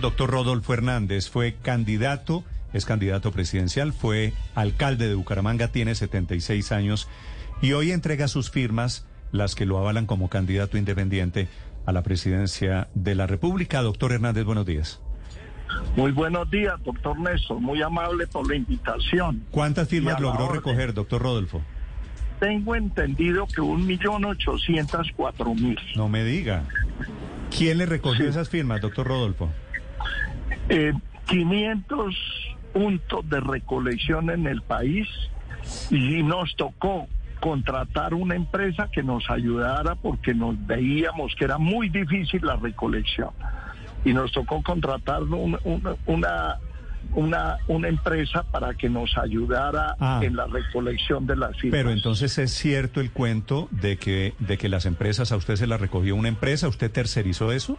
Doctor Rodolfo Hernández fue candidato, es candidato presidencial, fue alcalde de Bucaramanga, tiene 76 años y hoy entrega sus firmas, las que lo avalan como candidato independiente a la presidencia de la República. Doctor Hernández, buenos días. Muy buenos días, doctor Néstor. Muy amable por la invitación. ¿Cuántas firmas logró recoger, doctor Rodolfo? Tengo entendido que un millón ochocientos cuatro mil. No me diga. ¿Quién le recogió esas firmas, doctor Rodolfo? Eh, 500 puntos de recolección en el país y nos tocó contratar una empresa que nos ayudara porque nos veíamos que era muy difícil la recolección y nos tocó contratar una, una, una, empresa para que nos ayudara ah. en la recolección de las firmas. Pero entonces es cierto el cuento de que, de que las empresas, a usted se las recogió una empresa, ¿usted tercerizó eso?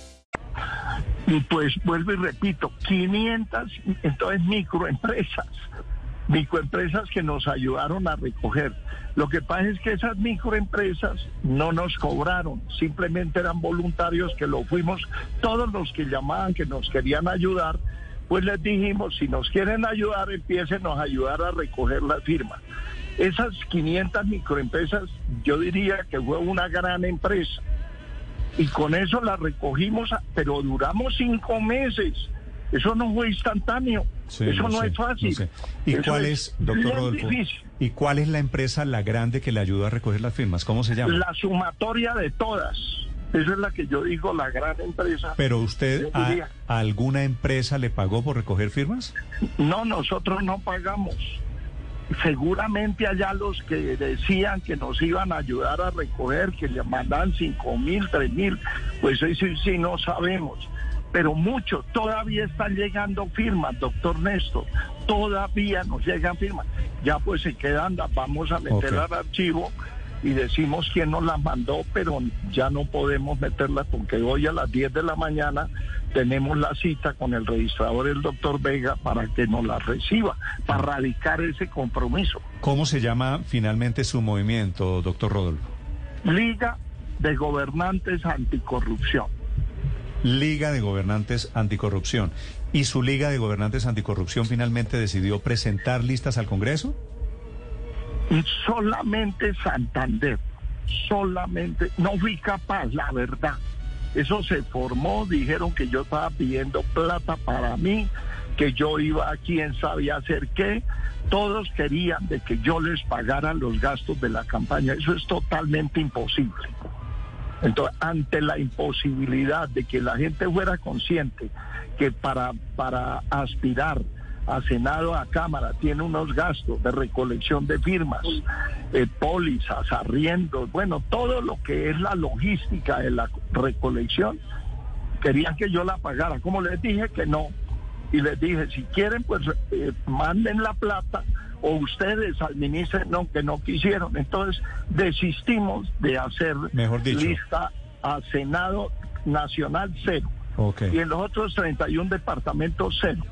Pues vuelvo y repito, 500 entonces microempresas, microempresas que nos ayudaron a recoger. Lo que pasa es que esas microempresas no nos cobraron, simplemente eran voluntarios que lo fuimos, todos los que llamaban, que nos querían ayudar, pues les dijimos, si nos quieren ayudar, empiecen a ayudar a recoger la firma. Esas 500 microempresas, yo diría que fue una gran empresa y con eso la recogimos, pero duramos cinco meses. Eso no fue instantáneo. eso no es fácil. ¿Y cuál es, doctor Rodolfo? ¿Y cuál es la empresa, la grande que le ayuda a recoger las firmas? ¿Cómo se llama? La sumatoria de todas. Esa es la que yo digo, la gran empresa. ¿Pero usted a, alguna empresa le pagó por recoger firmas? No, nosotros no pagamos seguramente allá los que decían que nos iban a ayudar a recoger, que le mandan cinco mil, tres mil, pues eso sí no sabemos. Pero muchos todavía están llegando firmas, doctor Néstor, todavía nos llegan firmas. Ya pues se quedan, vamos a meter al archivo y decimos quién nos las mandó, pero ya no podemos meterlas porque hoy a las 10 de la mañana tenemos la cita con el registrador, el doctor Vega, para que nos la reciba, para radicar ese compromiso. ¿Cómo se llama finalmente su movimiento, doctor Rodolfo? Liga de Gobernantes Anticorrupción. Liga de Gobernantes Anticorrupción. ¿Y su Liga de Gobernantes Anticorrupción finalmente decidió presentar listas al Congreso? Solamente Santander, solamente, no fui capaz, la verdad. Eso se formó, dijeron que yo estaba pidiendo plata para mí, que yo iba a quién sabía hacer qué. Todos querían de que yo les pagara los gastos de la campaña. Eso es totalmente imposible. Entonces, ante la imposibilidad de que la gente fuera consciente que para, para aspirar a Senado, a Cámara, tiene unos gastos de recolección de firmas, eh, pólizas, arriendos, bueno, todo lo que es la logística de la recolección, querían que yo la pagara. Como les dije que no, y les dije, si quieren, pues eh, manden la plata o ustedes administren, no, que no quisieron. Entonces desistimos de hacer lista a Senado Nacional cero. Y en los otros 31 departamentos cero.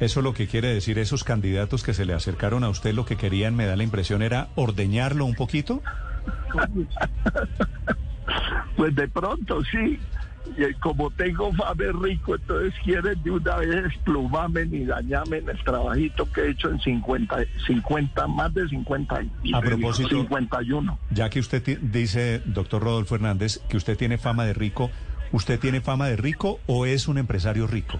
Eso lo que quiere decir, esos candidatos que se le acercaron a usted, lo que querían, me da la impresión, era ordeñarlo un poquito. pues de pronto sí. Y como tengo fama rico, entonces quieren de una vez explumarme y dañarme en el trabajito que he hecho en 50, 50 más de 50 años. A propósito, 51. Ya que usted dice, doctor Rodolfo Hernández, que usted tiene fama de rico, ¿usted tiene fama de rico o es un empresario rico?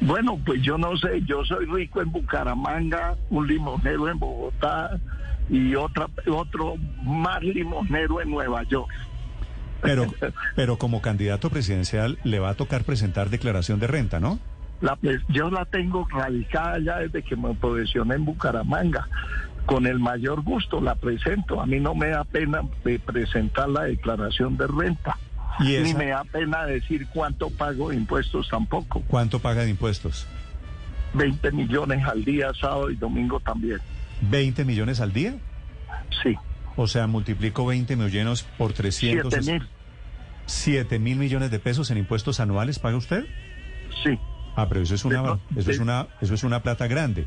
Bueno, pues yo no sé, yo soy rico en Bucaramanga, un limonero en Bogotá y otra, otro más limonero en Nueva York. Pero, pero como candidato presidencial le va a tocar presentar declaración de renta, ¿no? La, yo la tengo radicada ya desde que me posicioné en Bucaramanga. Con el mayor gusto la presento. A mí no me da pena presentar la declaración de renta. ¿Y Ni me da pena decir cuánto pago de impuestos tampoco. ¿Cuánto paga de impuestos? 20 millones al día, sábado y domingo también. ¿20 millones al día? Sí, O sea, multiplico 20 millones por 300. 7 mil. 7 mil millones de pesos en impuestos anuales paga usted? Sí. Ah, pero eso es una, De eso es de- una, eso es una plata grande.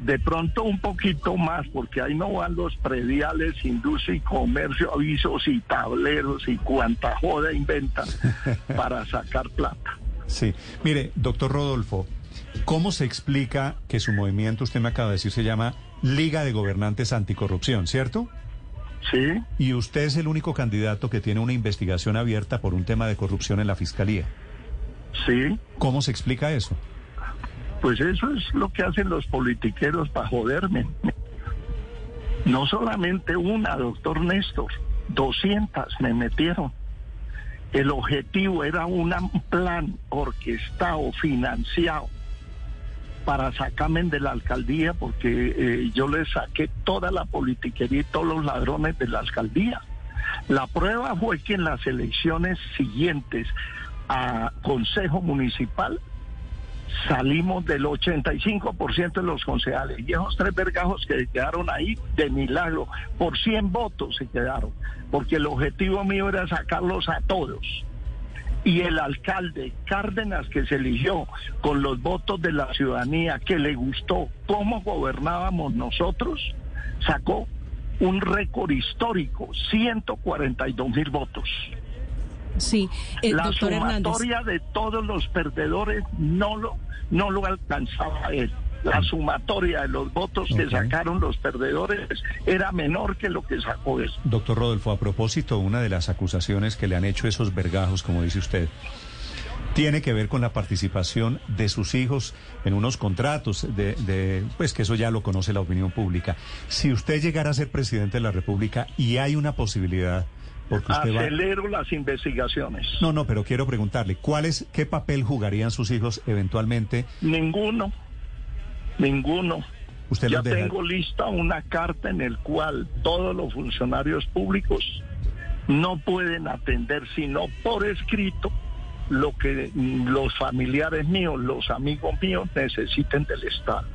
De pronto un poquito más, porque ahí no van los prediales, industria y comercio, avisos y tableros y cuanta joda inventan para sacar plata. Sí. Mire, doctor Rodolfo, ¿cómo se explica que su movimiento, usted me acaba de decir, se llama Liga de Gobernantes Anticorrupción, ¿cierto? Sí, Y usted es el único candidato que tiene una investigación abierta por un tema de corrupción en la Fiscalía. sí. ¿Cómo se explica eso? Pues eso es lo que hacen los politiqueros para joderme. No solamente una, doctor Néstor, 200 me metieron. El objetivo era un plan orquestado, financiado, para sacarme de la alcaldía, porque eh, yo le saqué toda la politiquería y todos los ladrones de la alcaldía. La prueba fue que en las elecciones siguientes a Consejo Municipal salimos del 85% de los concejales. Y esos tres vergajos que quedaron ahí, de milagro, por 100 votos se quedaron. Porque el objetivo mío era sacarlos a todos. Y el alcalde Cárdenas, que se eligió con los votos de la ciudadanía, que le gustó cómo gobernábamos nosotros, sacó un récord histórico, 142 mil votos. Sí, eh, la doctor Hernández. sumatoria de todos los perdedores no lo, no lo alcanzaba él. La sumatoria de los votos que sacaron los perdedores era menor que lo que sacó él. Doctor Rodolfo, a propósito, una de las acusaciones que le han hecho esos vergajos, como dice usted, tiene que ver con la participación de sus hijos en unos contratos, de, de- pues que eso ya lo conoce la opinión pública. Si usted llegara a ser presidente de la República y hay una posibilidad, porque usted va... Acelero las investigaciones. No, no, pero quiero preguntarle, ¿cuál es, qué papel jugarían sus hijos eventualmente? Ninguno, ninguno. Usted ya deja- tengo lista una carta en el cual todos los funcionarios públicos no pueden atender sino por escrito lo que los familiares míos, los amigos míos necesiten del Estado.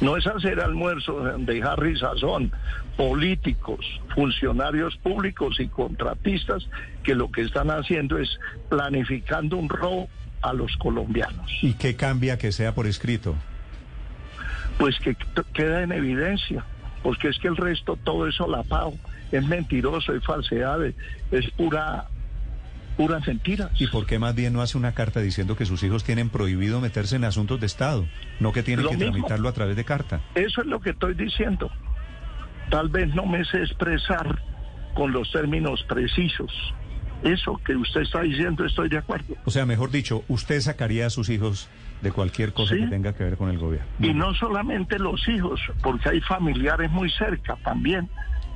No es hacer almuerzos de Harry Sazón, políticos, funcionarios públicos y contratistas que lo que están haciendo es planificando un robo a los colombianos. ¿Y qué cambia que sea por escrito? Pues que queda en evidencia, porque es que el resto todo es solapado, es mentiroso, es falsedad, es- es pura, puras mentiras. ¿Y por qué más bien no hace una carta diciendo que sus hijos tienen prohibido meterse en asuntos de Estado, no que tienen Lo que mismo. tramitarlo a través de carta? Eso es lo que estoy diciendo. Tal vez no me sé expresar con los términos precisos. Eso que usted está diciendo estoy de acuerdo. O sea, mejor dicho, usted sacaría a sus hijos de cualquier cosa Sí. que tenga que ver con el gobierno. Y no solamente los hijos, porque hay familiares muy cerca también.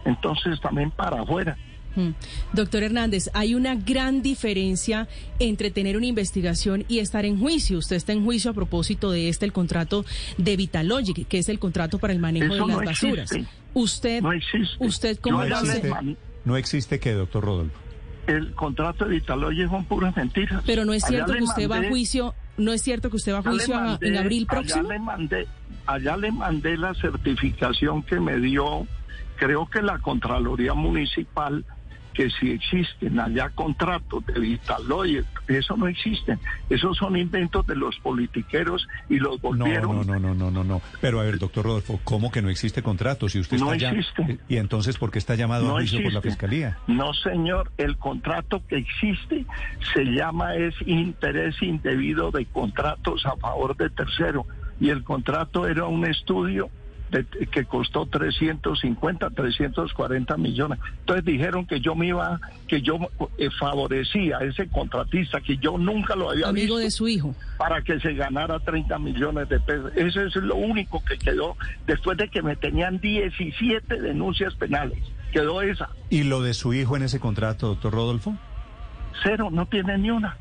Entonces también para afuera. Mm. Doctor Hernández, hay una gran diferencia entre tener una investigación y estar en juicio. Usted está en juicio a propósito de este, el contrato de Vitalogic, que es el contrato para el manejo Eso de las no basuras. existe. Usted, No existe. usted cómo hace? le man- No existe que, doctor Rodolfo. El contrato de Vitaloye son puras mentiras. Pero no es cierto que usted va a juicio, no es cierto que usted va a juicio mandé- en abril allá próximo. le mandé, allá le mandé la certificación que me dio, creo que la Contraloría Municipal, que si existen allá contratos de Vitaloye, eso no existen. Esos son inventos de los politiqueros y los volvieron. no, no, no, no, no, no. Pero a ver, doctor Rodolfo, ¿cómo que no existe contrato? Si usted No está ya- existe. ¿Y entonces por qué está llamado a No juicio por la fiscalía? No, señor, el contrato que existe se llama es interés indebido de contratos a favor de tercero y el contrato era un estudio de- que costó 350, 340 millones. Entonces dijeron que yo me iba, que yo eh, favorecía a ese contratista, que yo nunca lo había Amigo visto de su hijo. para que se ganara 30 millones de pesos. Eso es lo único que quedó después de que me tenían 17 denuncias penales. Quedó esa. ¿Y lo de su hijo en ese contrato, doctor Rodolfo? Cero, no tiene ni una.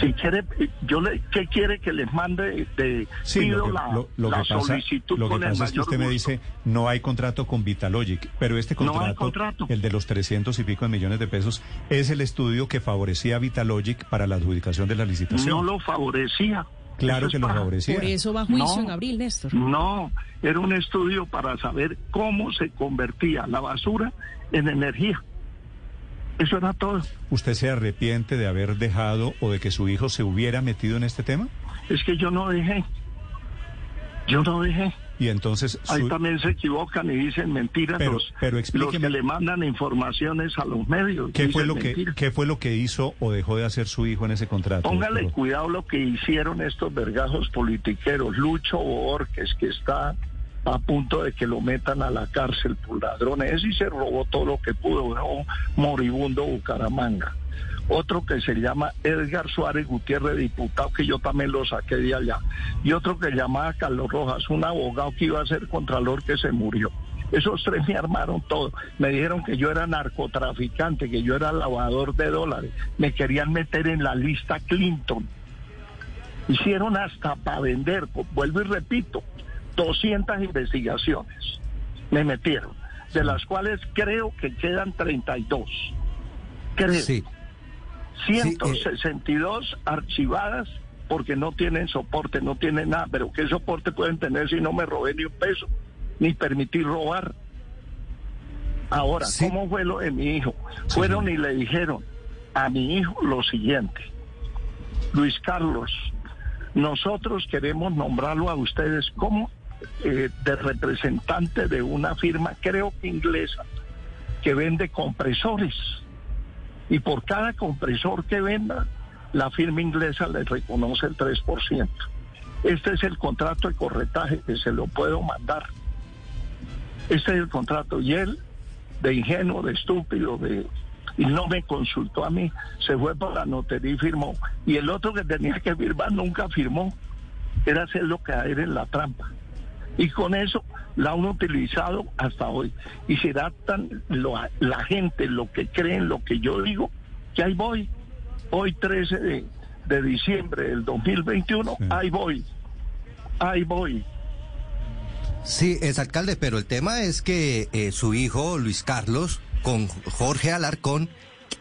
Si quiere, yo le, ¿qué quiere que les mande de Sí, pido lo que, la, lo- lo la que pasa, solicitud lo que con el pasa es que usted me dice no hay contrato con Vitalogic, pero este No contrato, el de los 300 y pico de millones de pesos, es el estudio que favorecía a Vitalogic para la adjudicación de la licitación. no lo favorecía. claro que lo favorecía. Por eso va a juicio No. en abril, Néstor. No, era un estudio para saber cómo se convertía la basura en energía. Eso era todo. ¿Usted se arrepiente de haber dejado o de que su hijo se hubiera metido en este tema? Es que yo no dejé. Yo no dejé. Y entonces Ahí también se equivocan y dicen mentiras Pero- los, pero los que le mandan informaciones a los medios. ¿qué fue lo que qué fue lo que hizo o dejó de hacer su hijo en ese contrato? Póngale doctor? cuidado lo que hicieron estos vergajos politiqueros. Lucho Borges, que está a punto de que lo metan a la cárcel por ladrones. Sí se robó todo lo que pudo, moribundo Bucaramanga. Otro que se llama Edgar Suárez Gutiérrez, diputado, que yo también lo saqué de allá. Y otro que llamaba Carlos Rojas, un abogado que iba a ser contralor que se murió. Esos tres me armaron todo. Me dijeron que yo era narcotraficante, que yo era lavador de dólares. Me querían meter en la lista Clinton. Hicieron hasta para vender, vuelvo y repito, 200 investigaciones me metieron, de las cuales creo que quedan 32. Creo. Sí. 162 archivadas porque no tienen soporte, no tienen nada, pero ¿qué soporte pueden tener si no me robé ni un peso, ni permití robar? Ahora, Sí. ¿cómo fue lo de mi hijo? Fueron y le dijeron a mi hijo lo siguiente, Luis Carlos, nosotros queremos nombrarlo a ustedes como eh, de representante de una firma, creo que inglesa, que vende compresores. Y por cada compresor que venda, la firma inglesa le reconoce el 3%. Este es el contrato de corretaje que se lo puedo mandar. Este es el contrato. Y él, de ingenuo, de estúpido, de y no me consultó a mí, se fue para la notaría y firmó. Y el otro que tenía que firmar nunca firmó. Era hacerlo caer en la trampa. Y con eso la han utilizado hasta hoy. Y será tan lo- la gente lo que cree en lo que yo digo, que ahí voy. Hoy 13 de, de diciembre del 2021, Sí. ahí voy. Ahí voy. Sí, es alcalde, pero el tema es que eh, su hijo, Luis Carlos, con Jorge Alarcón,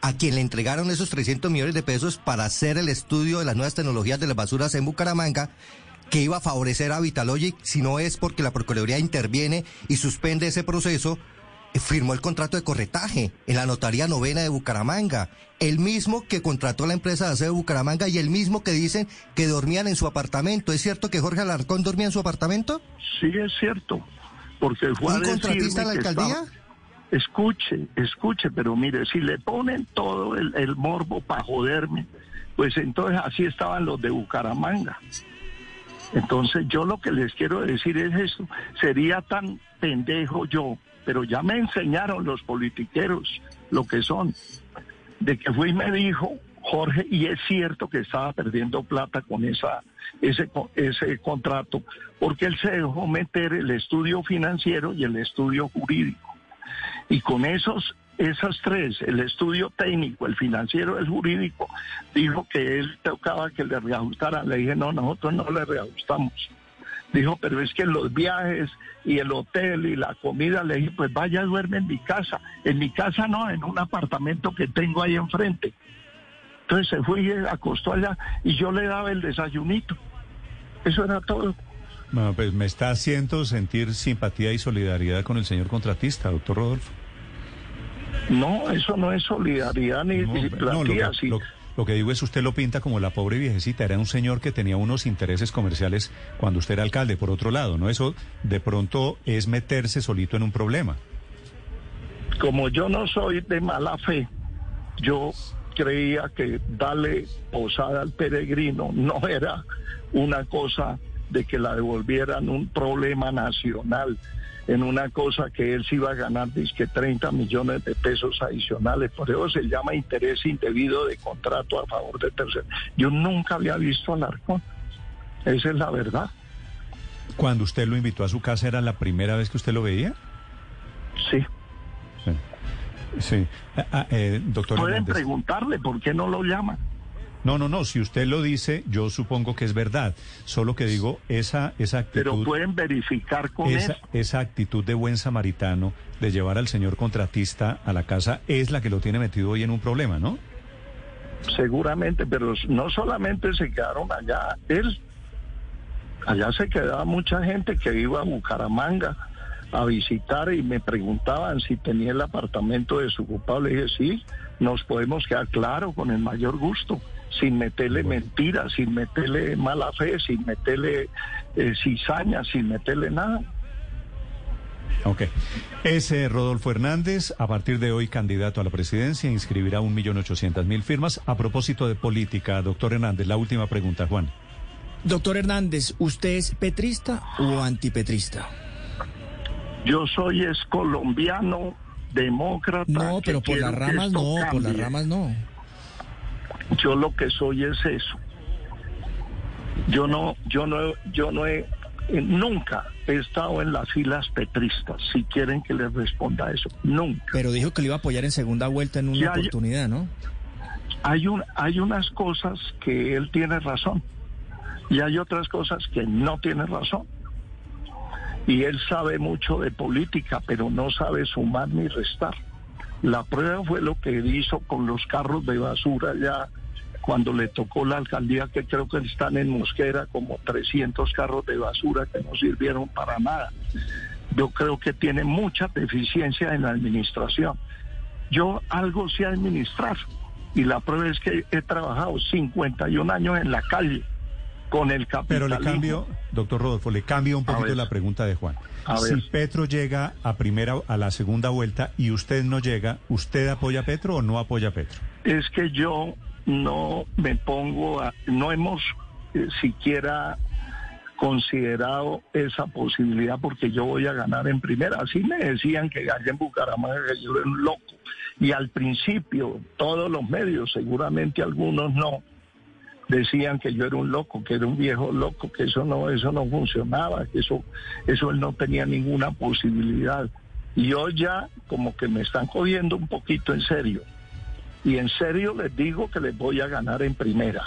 a quien le entregaron esos 300 millones de pesos para hacer el estudio de las nuevas tecnologías de las basuras en Bucaramanga, que iba a favorecer a Vitalogic, si no es porque la Procuraduría interviene y suspende ese proceso, eh, firmó el contrato de corretaje en la Notaría Novena de Bucaramanga. El mismo que contrató la empresa de aseo de Bucaramanga y el mismo que dicen que dormían en su apartamento. ¿Es cierto que Jorge Alarcón dormía en su apartamento? Sí, es cierto. Porque fue a ¿Un contratista de la alcaldía? estaba- Escuche, escuche, pero mire, si le ponen todo el, el morbo para joderme, pues entonces así estaban los de Bucaramanga. Entonces yo lo que les quiero decir es esto, sería tan pendejo yo, pero ya me enseñaron los politiqueros lo que son, de que fue y me dijo Jorge, y es cierto que estaba perdiendo plata con esa, ese, ese contrato, porque él se dejó meter el estudio financiero y el estudio jurídico. Y con esos, esas tres, el estudio técnico, el financiero, el jurídico, dijo que él tocaba que le reajustaran. Le dije, no, nosotros no le reajustamos. Dijo, pero es que los viajes y el hotel y la comida, le dije, pues vaya, duerme en mi casa. En mi casa no, en un apartamento que tengo ahí enfrente. Entonces se fue y acostó allá y yo le daba el desayunito. Eso era todo. No, pues me está haciendo sentir simpatía y solidaridad con el señor contratista, doctor Rodolfo. No, eso no es solidaridad ni No, lo que digo es usted lo pinta como la pobre viejecita. Era un señor que tenía unos intereses comerciales cuando usted era alcalde, por otro lado, ¿no? Eso de pronto es meterse solito en un problema. como yo no soy de mala fe, yo creía que darle posada al peregrino no era una cosa de que la devolvieran un problema nacional, en una cosa que él se iba a ganar, que 30 millones de pesos adicionales. Por eso se llama interés indebido de contrato a favor de terceros. Yo nunca había visto al Arcón. Esa es la verdad. Cuando usted lo invitó a su casa, ¿era la primera vez que usted lo veía? Sí. Sí. Ah, ah, eh, doctor Pueden Hernández. preguntarle por qué no lo llaman. No, no, no. Si usted lo dice, yo supongo que es verdad. Solo que digo, esa, esa actitud. Pero pueden verificar con esa, eso. esa actitud de buen samaritano de llevar al señor contratista a la casa es la que lo tiene metido hoy en un problema, ¿no? Seguramente, pero no solamente se quedaron allá, él. Allá se quedaba mucha gente que iba a Bucaramanga a visitar y me preguntaban si tenía el apartamento desocupado. Le dije, sí, nos podemos quedar claro, con el mayor gusto, sin meterle mentiras, sin meterle mala fe, sin meterle eh, cizaña, sin meterle nada. Ok. Ese Rodolfo Hernández, a partir de hoy candidato a la presidencia, inscribirá un millón ochocientas mil firmas. A propósito de política, doctor Hernández, la última pregunta, Juan. Doctor Hernández, ¿usted es petrista o antipetrista? Yo soy es colombiano, demócrata. No, pero por las ramas no, por las ramas no. Yo lo que soy es eso. Yo no, yo no, yo no he, eh, nunca he estado en las filas petristas. Si quieren que les responda eso, nunca. Pero dijo que lo iba a apoyar en segunda vuelta en una Ya, oportunidad, ¿no? Hay un, hay unas cosas que él tiene razón y hay otras cosas que no tiene razón. Y él sabe mucho de política, pero no sabe sumar ni restar. La prueba fue lo que hizo con los carros de basura ya cuando le tocó la alcaldía, que creo que están en Mosquera, como 300 carros de basura que no sirvieron para nada. Yo creo que tiene mucha deficiencia en la administración. Yo algo sé administrar y la prueba es que he trabajado 51 años en la calle con el Pero capitalismo. le cambio, doctor Rodolfo, le cambio un poquito la pregunta de Juan. A si ver. Petro llega a primera, a la segunda vuelta y usted no llega, ¿usted apoya a Petro o no apoya a Petro? es que yo no me pongo a, no hemos eh, siquiera considerado esa posibilidad porque yo voy a ganar en primera. Así me decían que allá en Bucaramanga que yo era un loco. Y al principio todos los medios, seguramente algunos no, decían que yo era un loco, que era un viejo loco, que eso no, eso no funcionaba, que eso, eso él no tenía ninguna posibilidad. Y hoy ya como que me están cogiendo un poquito en serio. Y en serio les digo que les voy a ganar en primera.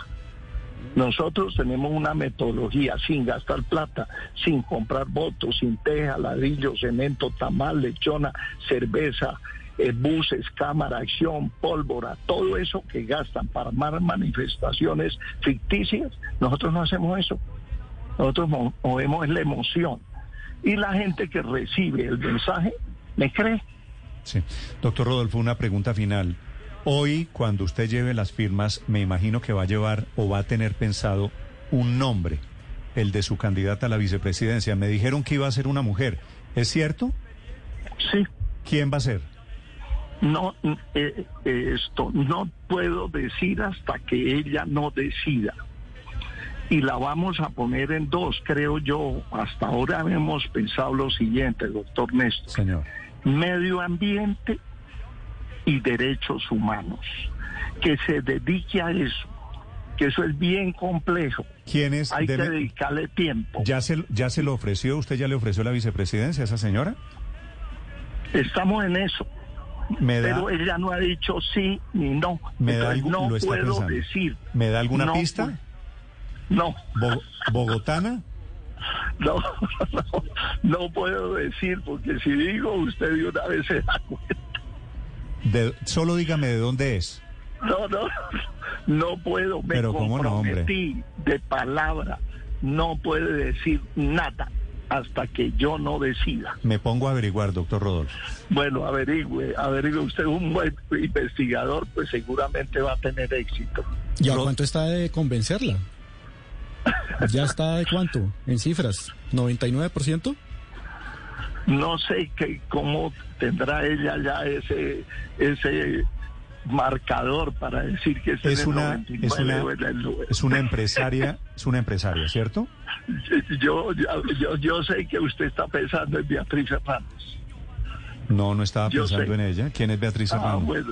Nosotros tenemos una metodología sin gastar plata, sin comprar votos, sin teja, ladrillo, cemento, tamal, lechona, cerveza, eh, buses, cámara, acción, pólvora, todo eso que gastan para armar manifestaciones ficticias. Nosotros no hacemos eso. Nosotros mo- movemos la emoción. Y la gente que recibe el mensaje me cree. Sí. Doctor Rodolfo, una pregunta final. Hoy, cuando usted lleve las firmas, me imagino que va a llevar o va a tener pensado un nombre, el de su candidata a la vicepresidencia. Me dijeron que iba a ser una mujer. ¿Es cierto? Sí. ¿Quién va a ser? No, eh, eh, esto no puedo decir hasta que ella no decida. Y la vamos a poner en dos, creo yo. Hasta ahora hemos pensado lo siguiente, doctor Néstor. Señor. Medio ambiente y derechos humanos. Que se dedique a eso, que eso es bien complejo. ¿Quién es? Hay que dedicarle tiempo. ¿Ya se, ¿Ya se lo ofreció? ¿Usted ya le ofreció la vicepresidencia a esa señora? Estamos en eso. ¿Me da, Pero ella no ha dicho sí ni no. me da no lo está puedo pensando. decir. ¿Me da alguna No, pista? No. Bo- ¿Bogotana? No, no, no puedo decir, porque si digo, usted de una vez se da cuenta. De- solo dígame de dónde es. No, no, no puedo. Me Pero, ¿cómo no, hombre? comprometí de palabra. No puede decir nada hasta que yo no decida. Me pongo a averiguar, doctor Rodolfo. Bueno, averigüe, averigüe. Usted es un buen investigador, pues seguramente va a tener éxito. ¿Y a cuánto está de convencerla? ¿Ya está de cuánto? En cifras, ¿99%? No sé que, cómo tendrá ella ya ese, ese marcador para decir que Es el una, 99 es una, el- es una empresaria, es una empresaria, ¿cierto? Yo, yo, yo, yo sé que usted está pensando en Beatriz Fernández. No, no estaba Yo pensando sé. en ella. ¿Quién es Beatriz Ah, Fernández? bueno.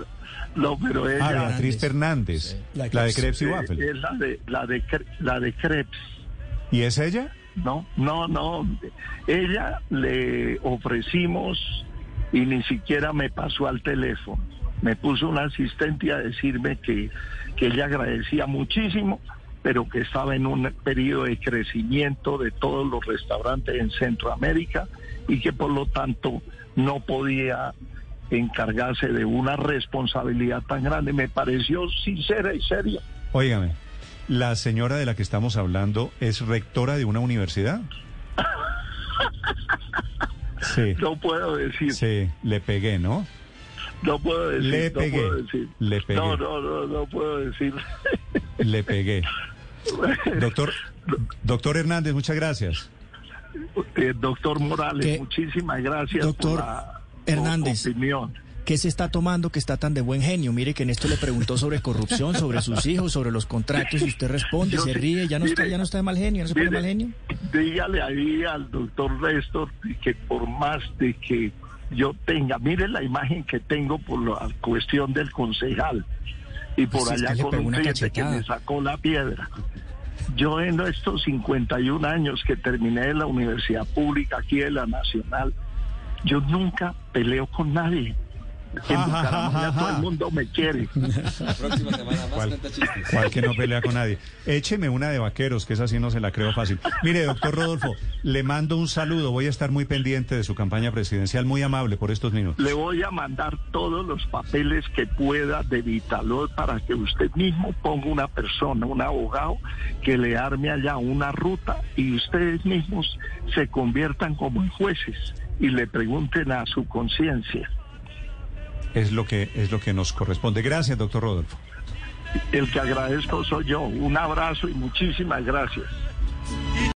No, pero ella Ah, Beatriz Fernández, La de la de Crepes. Crepes y eh, Waffle. es la de, la de, la de Krebs. ¿Y es ella? No, no, no. Ella le ofrecimos y ni siquiera me pasó al teléfono. Me puso una asistente a decirme que, que ella agradecía muchísimo, pero que estaba en un periodo de crecimiento de todos los restaurantes en Centroamérica y que por lo tanto no podía encargarse de una responsabilidad tan grande. Me pareció sincera y seria. Óigame, ¿la señora de la que estamos hablando es rectora de una universidad? Sí. No puedo decir. Sí, le pegué, ¿no? No puedo decir. Le no pegué, puedo decir. le pegué. No, no, no, no puedo decir. Le pegué. Doctor, doctor Hernández, muchas gracias. Eh, doctor Morales, ¿Qué? muchísimas gracias Doctor por la Hernández. opinión. ¿Qué se está tomando que está tan de buen genio? Mire que en esto le preguntó sobre corrupción, sobre sus hijos, sobre los contratos y usted responde, Yo se ríe, ya no está, ya no está de mal genio, ya no se pone mire, mal genio. Dígale ahí al doctor Restor que por más de que yo tenga, mire la imagen que tengo por la cuestión del concejal y por Pues es que allá con un cliente que me sacó la piedra. Yo en estos 51 años que terminé en la universidad pública aquí de la Nacional, yo nunca peleo con nadie. En Ja, ja, ja, Bucaramanga todo el mundo me quiere. ¿Cuál, cuál que no pelea con nadie? Écheme una de vaqueros, que esa sí no se la creo fácil. Mire, doctor Rodolfo, le mando un saludo. Voy a estar muy pendiente de su campaña presidencial, muy amable por estos minutos. Le voy a mandar todos los papeles que pueda de Vitalor para que usted mismo ponga una persona, un abogado, que le arme allá una ruta y ustedes mismos se conviertan como en jueces y le pregunten a su conciencia es lo que es lo que nos corresponde. Gracias, doctor Rodolfo. El que agradezco soy yo. Un abrazo y muchísimas gracias.